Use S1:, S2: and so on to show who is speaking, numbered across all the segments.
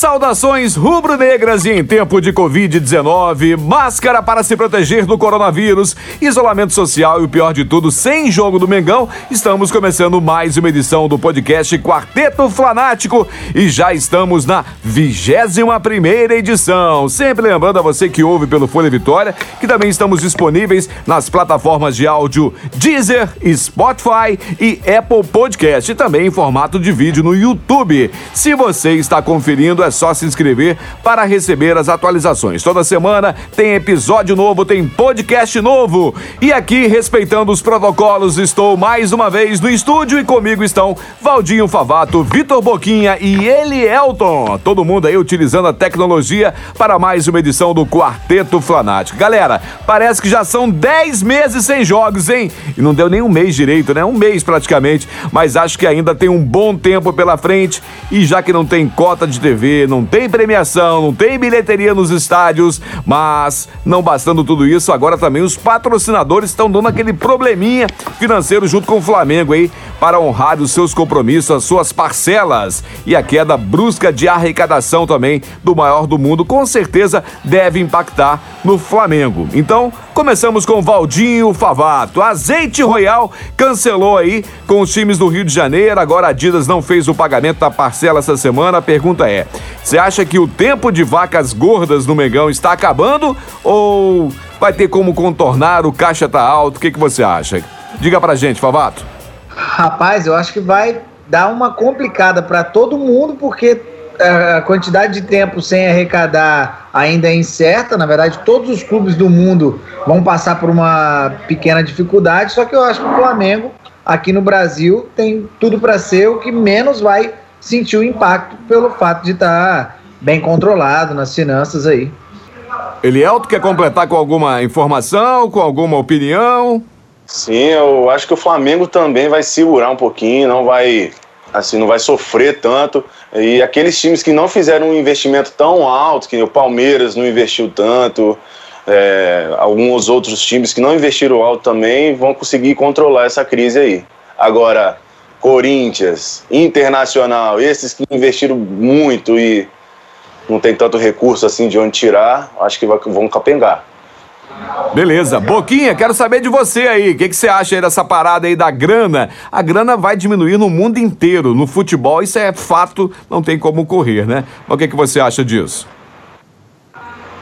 S1: Saudações rubro-negras e em tempo de Covid-19, máscara para se proteger do coronavírus, isolamento social e o pior de tudo, sem jogo do Mengão, estamos começando mais uma edição do podcast Quarteto Flanático e já estamos na 21 primeira edição. Sempre lembrando a você que ouve pelo Folha Vitória que também estamos disponíveis nas plataformas de áudio Deezer, Spotify e Apple Podcast e também em formato de vídeo no YouTube. Se você está conferindo é só se inscrever para receber as atualizações. Toda semana tem episódio novo, tem podcast novo. E aqui, respeitando os protocolos, estou mais uma vez no estúdio e comigo estão Valdinho Favato, Vitor Boquinha e Elielton. Todo mundo aí utilizando a tecnologia para mais uma edição do Quarteto Flanático. Galera, parece que já são 10 meses sem jogos, hein? E não deu nem um mês direito, né? Um mês praticamente. Mas acho que ainda tem um bom tempo pela frente. E já que não tem cota de TV, não tem premiação, não tem bilheteria nos estádios, mas não bastando tudo isso, agora também os patrocinadores estão dando aquele probleminha financeiro junto com o Flamengo aí para honrar os seus compromissos, as suas parcelas e a queda brusca de arrecadação também do maior do mundo com certeza deve impactar no Flamengo. Então, começamos com Valdinho Favato. Azeite Royal cancelou aí com os times do Rio de Janeiro, agora a Adidas não fez o pagamento da parcela essa semana. A pergunta é: você acha que o tempo de vacas gordas no Mengão está acabando ou vai ter como contornar? O caixa tá alto? O que, que você acha? Diga pra gente, Favato.
S2: Rapaz, eu acho que vai dar uma complicada para todo mundo, porque é, a quantidade de tempo sem arrecadar ainda é incerta. Na verdade, todos os clubes do mundo vão passar por uma pequena dificuldade. Só que eu acho que o Flamengo, aqui no Brasil, tem tudo para ser o que menos vai sentiu impacto pelo fato de estar tá bem controlado nas finanças aí.
S1: Elielto quer completar com alguma informação, com alguma opinião?
S3: Sim, eu acho que o Flamengo também vai segurar um pouquinho, não vai assim, não vai sofrer tanto. E aqueles times que não fizeram um investimento tão alto, que o Palmeiras não investiu tanto, é, alguns outros times que não investiram alto também vão conseguir controlar essa crise aí. Agora, Corinthians, Internacional, esses que investiram muito e não tem tanto recurso assim de onde tirar, acho que vão capengar.
S1: Beleza. Boquinha, quero saber de você aí. O que, que, você acha aí dessa parada aí da grana? A grana vai diminuir no mundo inteiro. No futebol, isso é fato, não tem como correr, né? Mas o que, que você acha disso?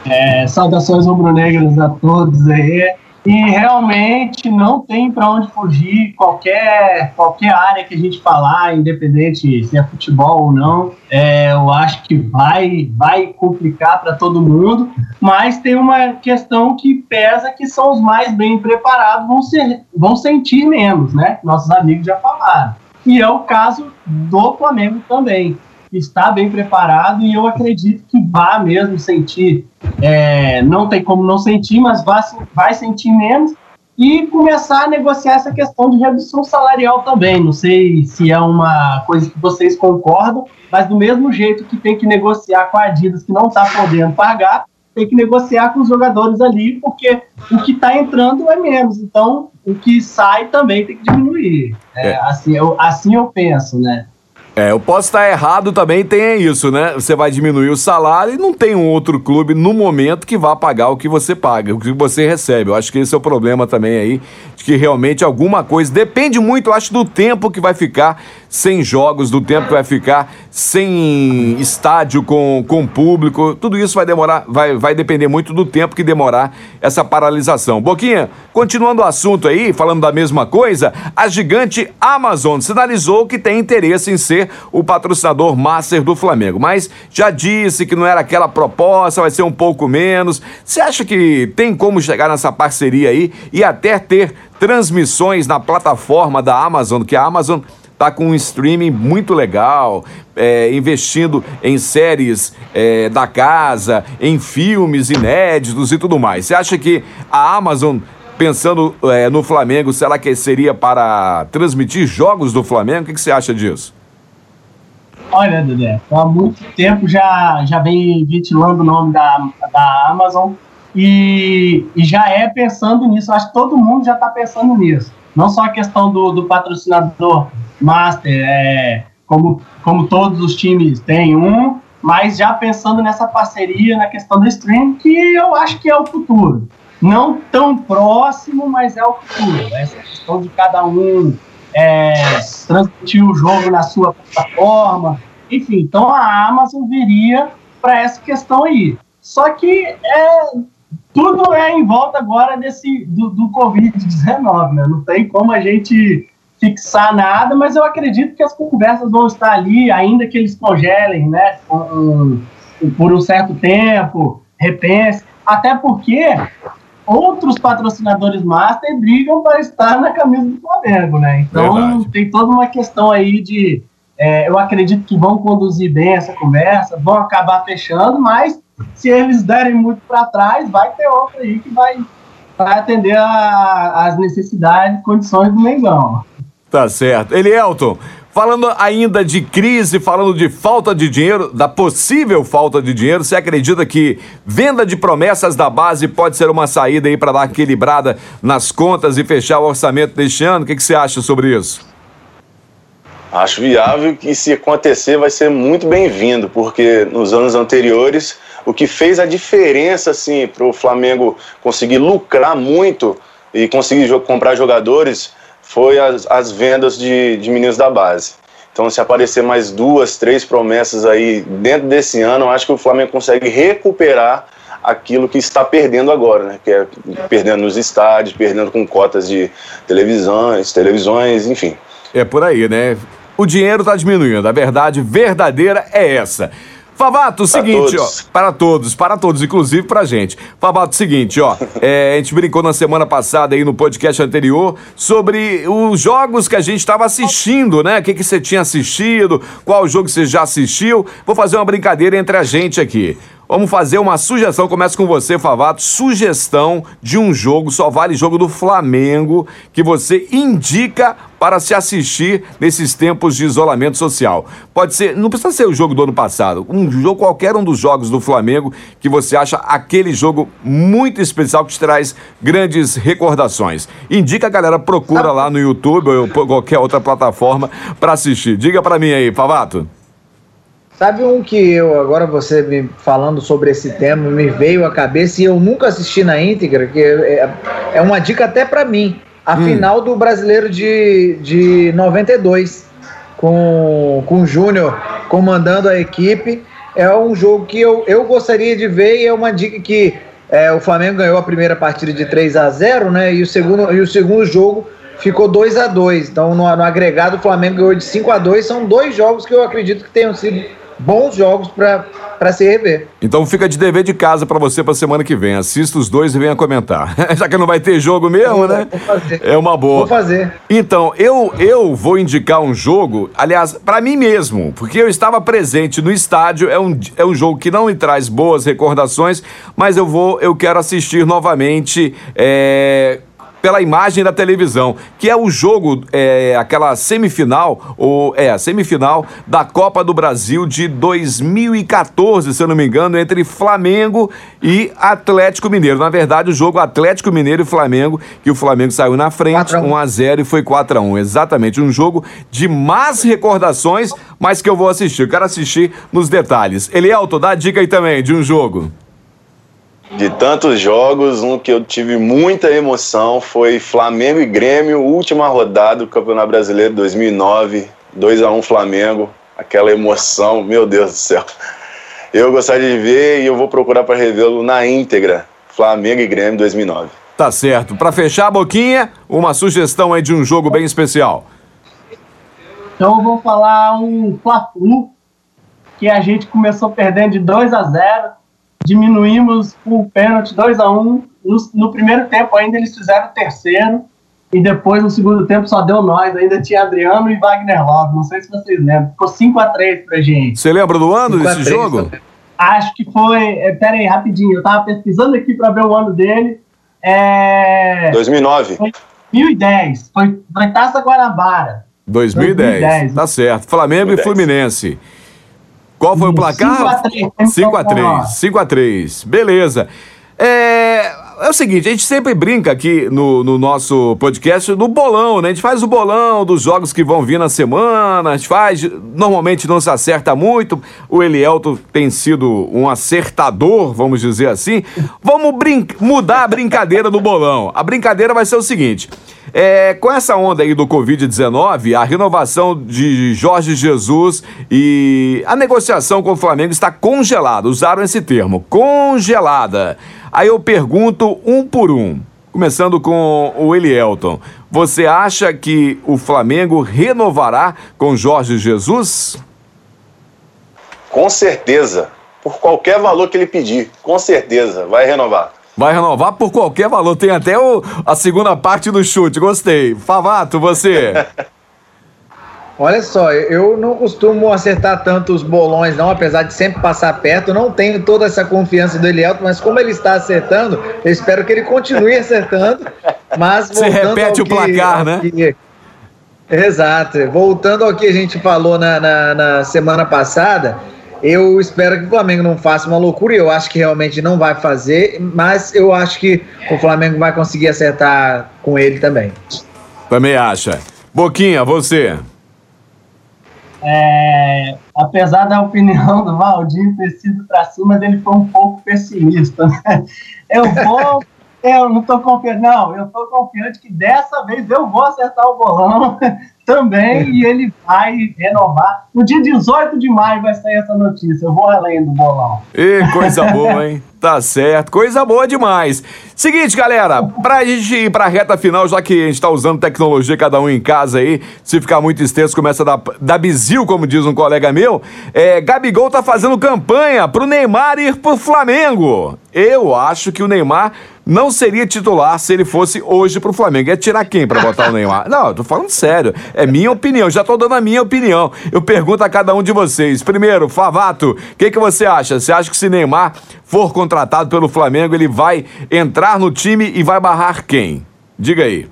S4: É, saudações rubro-negras a todos aí e realmente não tem para onde fugir qualquer qualquer área que a gente falar, independente se é futebol ou não, é, eu acho que vai vai complicar para todo mundo, mas tem uma questão que pesa que são os mais bem preparados vão ser vão sentir menos, né? Nossos amigos já falaram. E é o caso do Flamengo também está bem preparado e eu acredito que vá mesmo sentir. É, não tem como não sentir, mas vai, vai sentir menos e começar a negociar essa questão de redução salarial também. Não sei se é uma coisa que vocês concordam, mas do mesmo jeito que tem que negociar com a Adidas que não está podendo pagar, tem que negociar com os jogadores ali, porque o que está entrando é menos. Então, o que sai também tem que diminuir. É, é. Assim, eu, assim eu penso, né?
S1: É, eu posso estar errado também, tem isso, né? Você vai diminuir o salário e não tem um outro clube no momento que vá pagar o que você paga, o que você recebe. Eu acho que esse é o problema também aí, de que realmente alguma coisa depende muito, eu acho, do tempo que vai ficar sem jogos, do tempo que vai ficar sem estádio com, com público. Tudo isso vai demorar, vai, vai depender muito do tempo que demorar essa paralisação. Boquinha, continuando o assunto aí, falando da mesma coisa, a gigante Amazon sinalizou que tem interesse em ser o patrocinador master do Flamengo, mas já disse que não era aquela proposta, vai ser um pouco menos. Você acha que tem como chegar nessa parceria aí e até ter transmissões na plataforma da Amazon, que a Amazon tá com um streaming muito legal, é, investindo em séries é, da casa, em filmes inéditos e tudo mais. Você acha que a Amazon pensando é, no Flamengo, será que seria para transmitir jogos do Flamengo? O que, que você acha disso?
S4: Olha, Dedé, há muito tempo já, já vem ventilando o nome da, da Amazon e, e já é pensando nisso. Acho que todo mundo já está pensando nisso. Não só a questão do, do patrocinador master, é, como, como todos os times têm um, mas já pensando nessa parceria, na questão do stream, que eu acho que é o futuro não tão próximo, mas é o futuro. Essa questão de cada um é, transmitir o jogo na sua plataforma. Enfim, então a Amazon viria para essa questão aí. Só que é, tudo é em volta agora desse do, do Covid-19, né? Não tem como a gente fixar nada, mas eu acredito que as conversas vão estar ali, ainda que eles congelem, né? Um, por um certo tempo, repense. Até porque outros patrocinadores master brigam para estar na camisa do Flamengo, né? Então Verdade. tem toda uma questão aí de. É, eu acredito que vão conduzir bem essa conversa, vão acabar fechando, mas se eles derem muito para trás, vai ter outro aí que vai, vai atender as necessidades e condições do Mengão.
S1: Tá certo. Elielton, Falando ainda de crise, falando de falta de dinheiro, da possível falta de dinheiro, você acredita que venda de promessas da base pode ser uma saída aí para dar equilibrada nas contas e fechar o orçamento deste ano? O que, que você acha sobre isso?
S3: Acho viável que se acontecer vai ser muito bem-vindo, porque nos anos anteriores o que fez a diferença assim para o Flamengo conseguir lucrar muito e conseguir comprar jogadores foi as, as vendas de, de meninos da base. Então, se aparecer mais duas, três promessas aí dentro desse ano, eu acho que o Flamengo consegue recuperar aquilo que está perdendo agora, né? Que é perdendo nos estádios, perdendo com cotas de televisões, televisões, enfim.
S1: É por aí, né? O dinheiro está diminuindo. A verdade verdadeira é essa. Favato, seguinte, todos. ó. Para todos, para todos, inclusive pra gente. Favato, seguinte, ó. É, a gente brincou na semana passada aí no podcast anterior sobre os jogos que a gente estava assistindo, né? O que, que você tinha assistido, qual jogo você já assistiu. Vou fazer uma brincadeira entre a gente aqui. Vamos fazer uma sugestão. Começa com você, Favato. Sugestão de um jogo, só vale jogo do Flamengo, que você indica para se assistir nesses tempos de isolamento social. Pode ser, não precisa ser o jogo do ano passado, um jogo, qualquer um dos jogos do Flamengo que você acha aquele jogo muito especial que te traz grandes recordações. Indica a galera, procura lá no YouTube ou qualquer outra plataforma para assistir. Diga para mim aí, Favato.
S2: Sabe um que eu, agora você me falando sobre esse tema, me veio à cabeça e eu nunca assisti na íntegra, que é, é uma dica até para mim. A hum. final do Brasileiro de, de 92, com, com o Júnior comandando a equipe. É um jogo que eu, eu gostaria de ver e é uma dica que é, o Flamengo ganhou a primeira partida de 3 a 0 né? E o segundo, e o segundo jogo ficou 2 a 2 Então, no, no agregado, o Flamengo ganhou de 5 a 2 São dois jogos que eu acredito que tenham sido bons jogos para se rever.
S1: Então fica de dever de casa para você para semana que vem. Assista os dois e venha comentar. Já que não vai ter jogo mesmo, né? Vou fazer. É uma boa.
S2: Vou fazer.
S1: Então, eu, eu vou indicar um jogo, aliás, para mim mesmo, porque eu estava presente no estádio, é um, é um jogo que não me traz boas recordações, mas eu vou, eu quero assistir novamente. É, pela imagem da televisão, que é o jogo, é, aquela semifinal, ou é, a semifinal da Copa do Brasil de 2014, se eu não me engano, entre Flamengo e Atlético Mineiro. Na verdade, o jogo Atlético Mineiro e Flamengo, que o Flamengo saiu na frente, 1 a 0 e foi 4 a 1 Exatamente, um jogo de más recordações, mas que eu vou assistir. Eu quero assistir nos detalhes. Elielto, dá a dica aí também de um jogo.
S3: De tantos jogos, um que eu tive muita emoção foi Flamengo e Grêmio, última rodada do Campeonato Brasileiro 2009, 2 a 1 Flamengo, aquela emoção, meu Deus do céu. Eu gostaria de ver e eu vou procurar para revê-lo na íntegra. Flamengo e Grêmio 2009.
S1: Tá certo. Para fechar a boquinha, uma sugestão aí de um jogo bem especial.
S4: Então eu vou falar um Fla-Flu que a gente começou perdendo de 2 a 0 diminuímos o pênalti 2 a 1 um. no, no, primeiro tempo ainda eles fizeram o terceiro e depois no segundo tempo só deu nós, ainda tinha Adriano e Wagner Love, não sei se vocês lembram, ficou 5x3 pra gente.
S1: Você lembra do ano desse jogo?
S4: Acho que foi, é, pera aí, rapidinho, eu tava pesquisando aqui pra ver o ano dele, é...
S3: 2009.
S4: Foi 2010, foi, foi Taça Guanabara.
S1: 2010, 2010, tá certo, Flamengo 2010. e Fluminense. Qual foi o placar? 5x3. 5x3. Beleza. É, é o seguinte, a gente sempre brinca aqui no, no, nosso podcast no bolão, né? A gente faz o bolão dos jogos que vão vir na semana, a gente faz, normalmente não se acerta muito, o Elielto tem sido um acertador, vamos dizer assim. Vamos mudar a brincadeira do bolão. A brincadeira vai ser o seguinte, é, com essa onda aí do Covid-19, a renovação de Jorge Jesus e a negociação com o Flamengo está congelada, usaram esse termo, congelada. Aí eu pergunto um por um, começando com o Elielton. Você acha que o Flamengo renovará com Jorge Jesus?
S3: Com certeza. Por qualquer valor que ele pedir, com certeza, vai renovar.
S1: Vai renovar por qualquer valor. Tem até o, a segunda parte do chute. Gostei. Favato, você.
S2: Olha só, eu não costumo acertar tanto os bolões, não, apesar de sempre passar perto. Não tenho toda essa confiança do Elielto, mas como ele está acertando, eu espero que ele continue acertando. Mas
S1: Você repete o que, placar, né? Que...
S2: Exato. Voltando ao que a gente falou na, na, na semana passada, eu espero que o Flamengo não faça uma loucura, e eu acho que realmente não vai fazer, mas eu acho que o Flamengo vai conseguir acertar com ele também.
S1: Também acha. Boquinha, você.
S4: É, apesar da opinião do Valdir ter sido para cima, mas ele foi um pouco pessimista. Né? Eu vou, eu não estou confiante, não, eu estou confiante que dessa vez eu vou acertar o bolão também e ele vai renovar. No dia 18 de maio vai sair essa notícia. Eu vou além do bolão.
S1: E coisa boa, hein? Tá certo, coisa boa demais. Seguinte, galera, pra gente ir pra reta final, já que a gente tá usando tecnologia, cada um em casa aí, se ficar muito extenso, começa a dar, dar bizil, como diz um colega meu. É, Gabigol tá fazendo campanha pro Neymar ir pro Flamengo. Eu acho que o Neymar não seria titular se ele fosse hoje pro Flamengo. É tirar quem para botar o Neymar? Não, eu tô falando sério. É minha opinião, já tô dando a minha opinião. Eu pergunto a cada um de vocês. Primeiro, Favato, o que, que você acha? Você acha que se Neymar for contratado pelo Flamengo, ele vai entrar no time e vai barrar quem? Diga aí.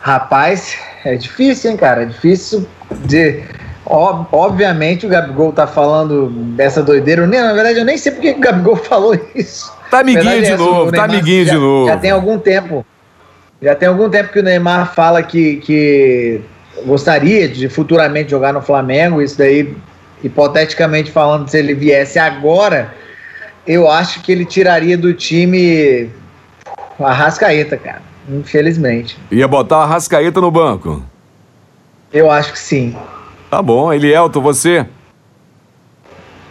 S2: Rapaz, é difícil, hein, cara? É difícil de. Obviamente o Gabigol tá falando dessa doideira. Na verdade, eu nem sei porque o Gabigol falou isso.
S1: Tá amiguinho de é novo, tá amiguinho
S2: já,
S1: de novo.
S2: Já tem algum tempo. Já tem algum tempo que o Neymar fala que, que gostaria de futuramente jogar no Flamengo. Isso daí, hipoteticamente falando, se ele viesse agora, eu acho que ele tiraria do time a Rascaeta, cara. Infelizmente.
S1: Ia botar a Rascaeta no banco?
S2: Eu acho que sim.
S1: Tá bom. Elielto, você?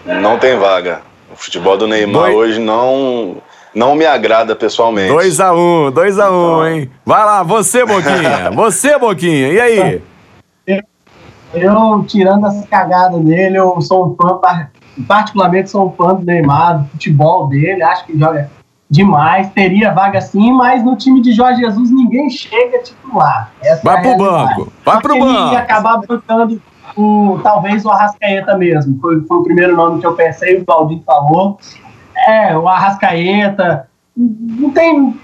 S3: Não tem vaga. O futebol do Neymar Dois... hoje não não me agrada pessoalmente.
S1: 2x1, 2x1, um, hein? Vai lá, você, Boquinha. você, Boquinha. E aí?
S4: Eu, eu, tirando essa cagada dele, eu sou um fã, particularmente sou um fã do Neymar, do futebol dele, acho que joga demais, teria vaga sim, mas no time de Jorge Jesus ninguém chega titular.
S1: Essa vai é pro banco, vai pro banco. Ele
S4: ia acabar bancando o, talvez o Arrascaeta mesmo. Foi, foi o primeiro nome que eu pensei, o Claudinho falou. É, o Arrascaeta. Não tem.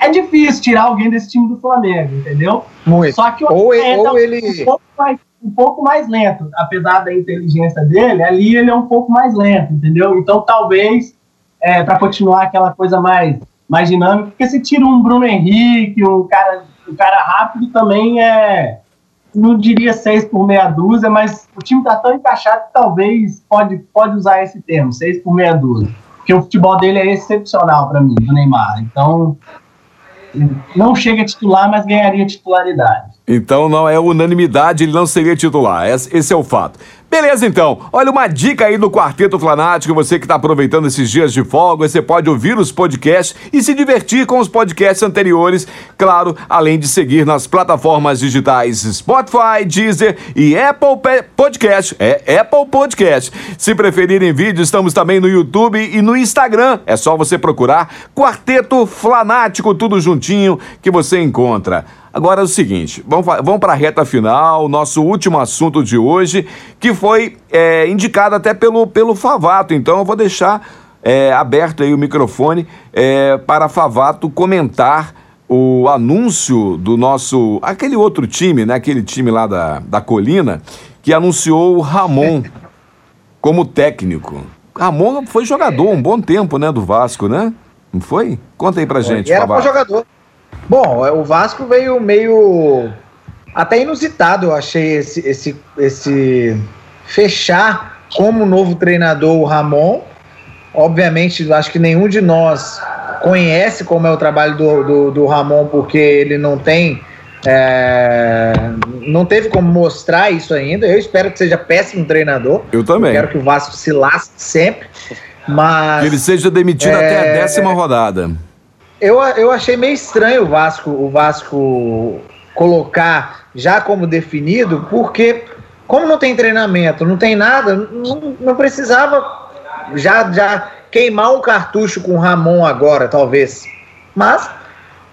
S4: É difícil tirar alguém desse time do Flamengo, entendeu?
S2: Muito.
S4: Só que o
S2: ou, ou ele.
S4: Um pouco, mais, um pouco mais lento. Apesar da inteligência dele, ali ele é um pouco mais lento, entendeu? Então talvez, é, para continuar aquela coisa mais, mais dinâmica, porque se tira um Bruno Henrique, um cara, um cara rápido também é não diria seis por meia dúzia, mas o time está tão encaixado que talvez pode, pode usar esse termo, seis por meia dúzia. Porque o futebol dele é excepcional para mim, do Neymar. Então, não chega a titular, mas ganharia titularidade.
S1: Então não é unanimidade, ele não seria titular. Esse é o fato. Beleza, então. Olha, uma dica aí do Quarteto Flanático. Você que está aproveitando esses dias de folga, você pode ouvir os podcasts e se divertir com os podcasts anteriores. Claro, além de seguir nas plataformas digitais Spotify, Deezer e Apple Podcast. É Apple Podcast. Se preferirem vídeo, estamos também no YouTube e no Instagram. É só você procurar Quarteto Flanático, tudo juntinho que você encontra. Agora é o seguinte, vamos, vamos para a reta final, nosso último assunto de hoje, que foi é, indicado até pelo, pelo Favato. Então eu vou deixar é, aberto aí o microfone é, para Favato comentar o anúncio do nosso. aquele outro time, né? Aquele time lá da, da colina, que anunciou o Ramon como técnico. Ramon foi jogador um bom tempo, né, do Vasco, né? Não foi? Conta aí pra gente,
S2: Era bom jogador. Bom, o Vasco veio meio até inusitado, eu achei esse esse esse fechar como novo treinador o Ramon. Obviamente, acho que nenhum de nós conhece como é o trabalho do, do, do Ramon, porque ele não tem. É, não teve como mostrar isso ainda. Eu espero que seja péssimo treinador.
S1: Eu também. Eu
S2: quero que o Vasco se lasque sempre. Mas.
S1: Que ele seja demitido é, até a é, décima rodada.
S2: Eu, eu achei meio estranho o Vasco, o Vasco colocar já como definido, porque como não tem treinamento, não tem nada, não, não precisava já, já queimar um cartucho com o Ramon agora, talvez. Mas,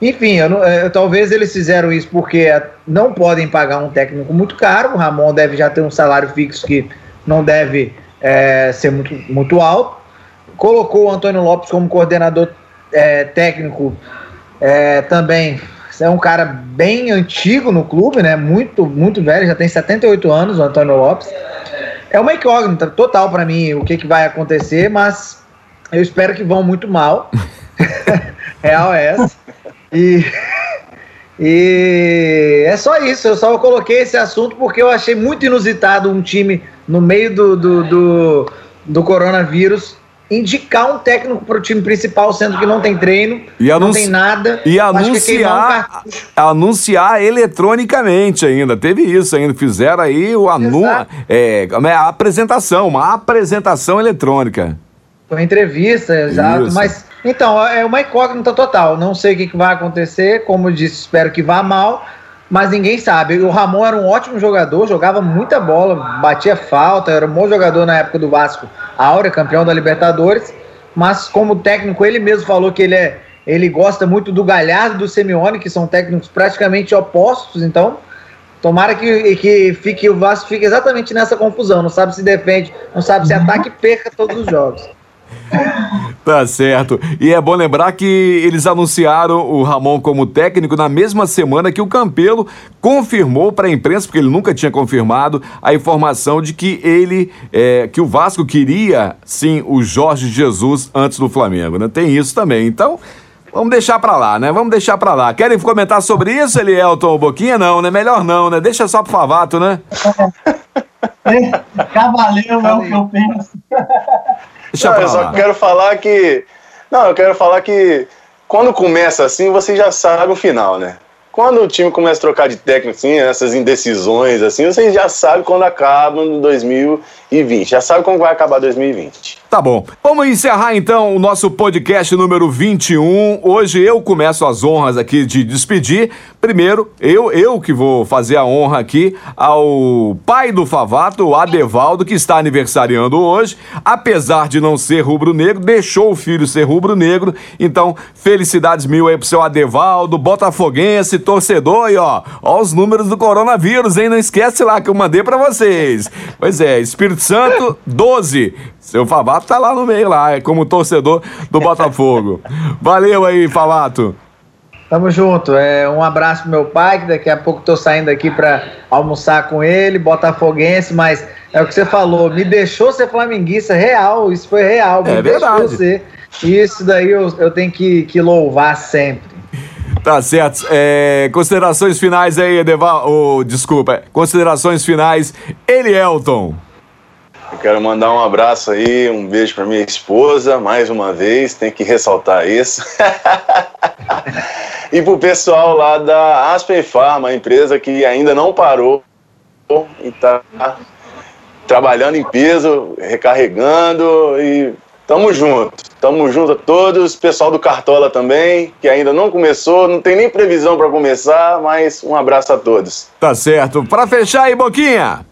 S2: enfim, eu, eu, talvez eles fizeram isso porque não podem pagar um técnico muito caro. O Ramon deve já ter um salário fixo que não deve é, ser muito, muito alto. Colocou o Antônio Lopes como coordenador é, técnico é, também. É um cara bem antigo no clube, né? Muito, muito velho, já tem 78 anos o Antônio Lopes. É uma incógnita total para mim o que, que vai acontecer, mas eu espero que vão muito mal. Real é essa. E, e é só isso. Eu só coloquei esse assunto porque eu achei muito inusitado um time no meio do, do, do, do coronavírus indicar um técnico para o time principal, sendo que não tem treino, e não tem nada.
S1: E anunciar, um anunciar eletronicamente ainda. Teve isso ainda. Fizeram aí o anu, é, é, a apresentação, uma apresentação eletrônica.
S2: Foi entrevista, exato. Isso. Mas, então, é uma incógnita total. Não sei o que, que vai acontecer. Como eu disse, espero que vá mal mas ninguém sabe. O Ramon era um ótimo jogador, jogava muita bola, batia falta, era um bom jogador na época do Vasco, Áurea, campeão da Libertadores. Mas como técnico, ele mesmo falou que ele é, ele gosta muito do Galhardo e do Simeone, que são técnicos praticamente opostos. Então, tomara que, que fique o Vasco fique exatamente nessa confusão. Não sabe se defende, não sabe se ataca e perca todos os jogos.
S1: Tá certo. E é bom lembrar que eles anunciaram o Ramon como técnico na mesma semana que o Campelo confirmou para a imprensa, porque ele nunca tinha confirmado, a informação de que ele, é, que o Vasco queria sim o Jorge Jesus antes do Flamengo, né? Tem isso também. Então, Vamos deixar pra lá, né? Vamos deixar pra lá. Querem comentar sobre isso, Elielton Boquinha? Não, né? Melhor não, né? Deixa só pro Favato, né?
S4: Cavaleiro é o que eu penso.
S3: Deixa não, eu só quero falar que. Não, eu quero falar que quando começa assim, você já sabe o final, né? Quando o time começa a trocar de técnico, assim, essas indecisões, assim, você já sabe quando acaba no 2020. Já sabe como vai acabar 2020.
S1: Tá bom. Vamos encerrar então o nosso podcast número 21. Hoje eu começo as honras aqui de despedir. Primeiro, eu eu que vou fazer a honra aqui ao pai do Favato, o Adevaldo, que está aniversariando hoje. Apesar de não ser rubro-negro, deixou o filho ser rubro-negro. Então, felicidades mil aí pro seu Adevaldo, botafoguense, torcedor e ó, ó os números do coronavírus, hein? Não esquece lá que eu mandei para vocês. Pois é, Espírito Santo, 12. Seu Favato tá lá no meio, lá, é como torcedor do Botafogo. Valeu aí, Favato.
S2: Tamo junto. É, um abraço pro meu pai, que daqui a pouco tô saindo aqui para almoçar com ele, botafoguense, mas é o que você falou, me deixou ser flamenguista real, isso foi real.
S1: É verdade. Ser.
S2: Isso daí eu, eu tenho que, que louvar sempre.
S1: Tá certo. É, considerações finais aí, Edeval. Oh, desculpa. Considerações finais, Elielton.
S3: Eu quero mandar um abraço aí, um beijo para minha esposa, mais uma vez, tem que ressaltar isso. e para o pessoal lá da Aspen Pharma, empresa que ainda não parou e está trabalhando em peso, recarregando e tamo junto. Tamo junto a todos, pessoal do Cartola também, que ainda não começou, não tem nem previsão para começar, mas um abraço a todos.
S1: Tá certo. Para fechar aí, Boquinha.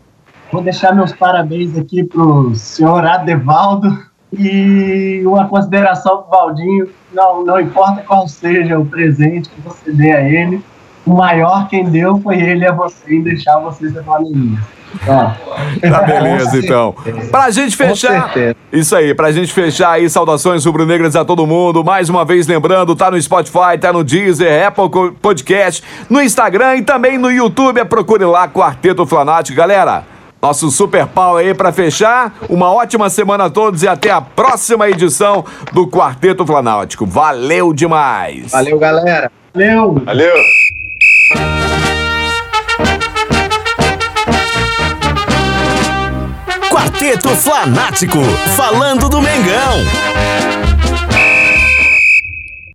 S4: Vou deixar meus parabéns aqui pro senhor Adevaldo e uma consideração pro Valdinho, não, não importa qual seja o presente que você dê a ele, o maior quem deu foi ele a você em deixar você ser flamenguista.
S1: Tá beleza, então. Pra gente fechar. Isso aí, pra gente fechar aí, saudações rubro-negras a todo mundo. Mais uma vez, lembrando, tá no Spotify, tá no Deezer, Apple Podcast, no Instagram e também no YouTube. É procure lá Quarteto Flanático. Galera, nosso super pau aí pra fechar. Uma ótima semana a todos e até a próxima edição do Quarteto Flanáutico. Valeu demais!
S2: Valeu, galera!
S4: Valeu!
S3: Valeu!
S5: Quarteto Flanático, falando do Mengão.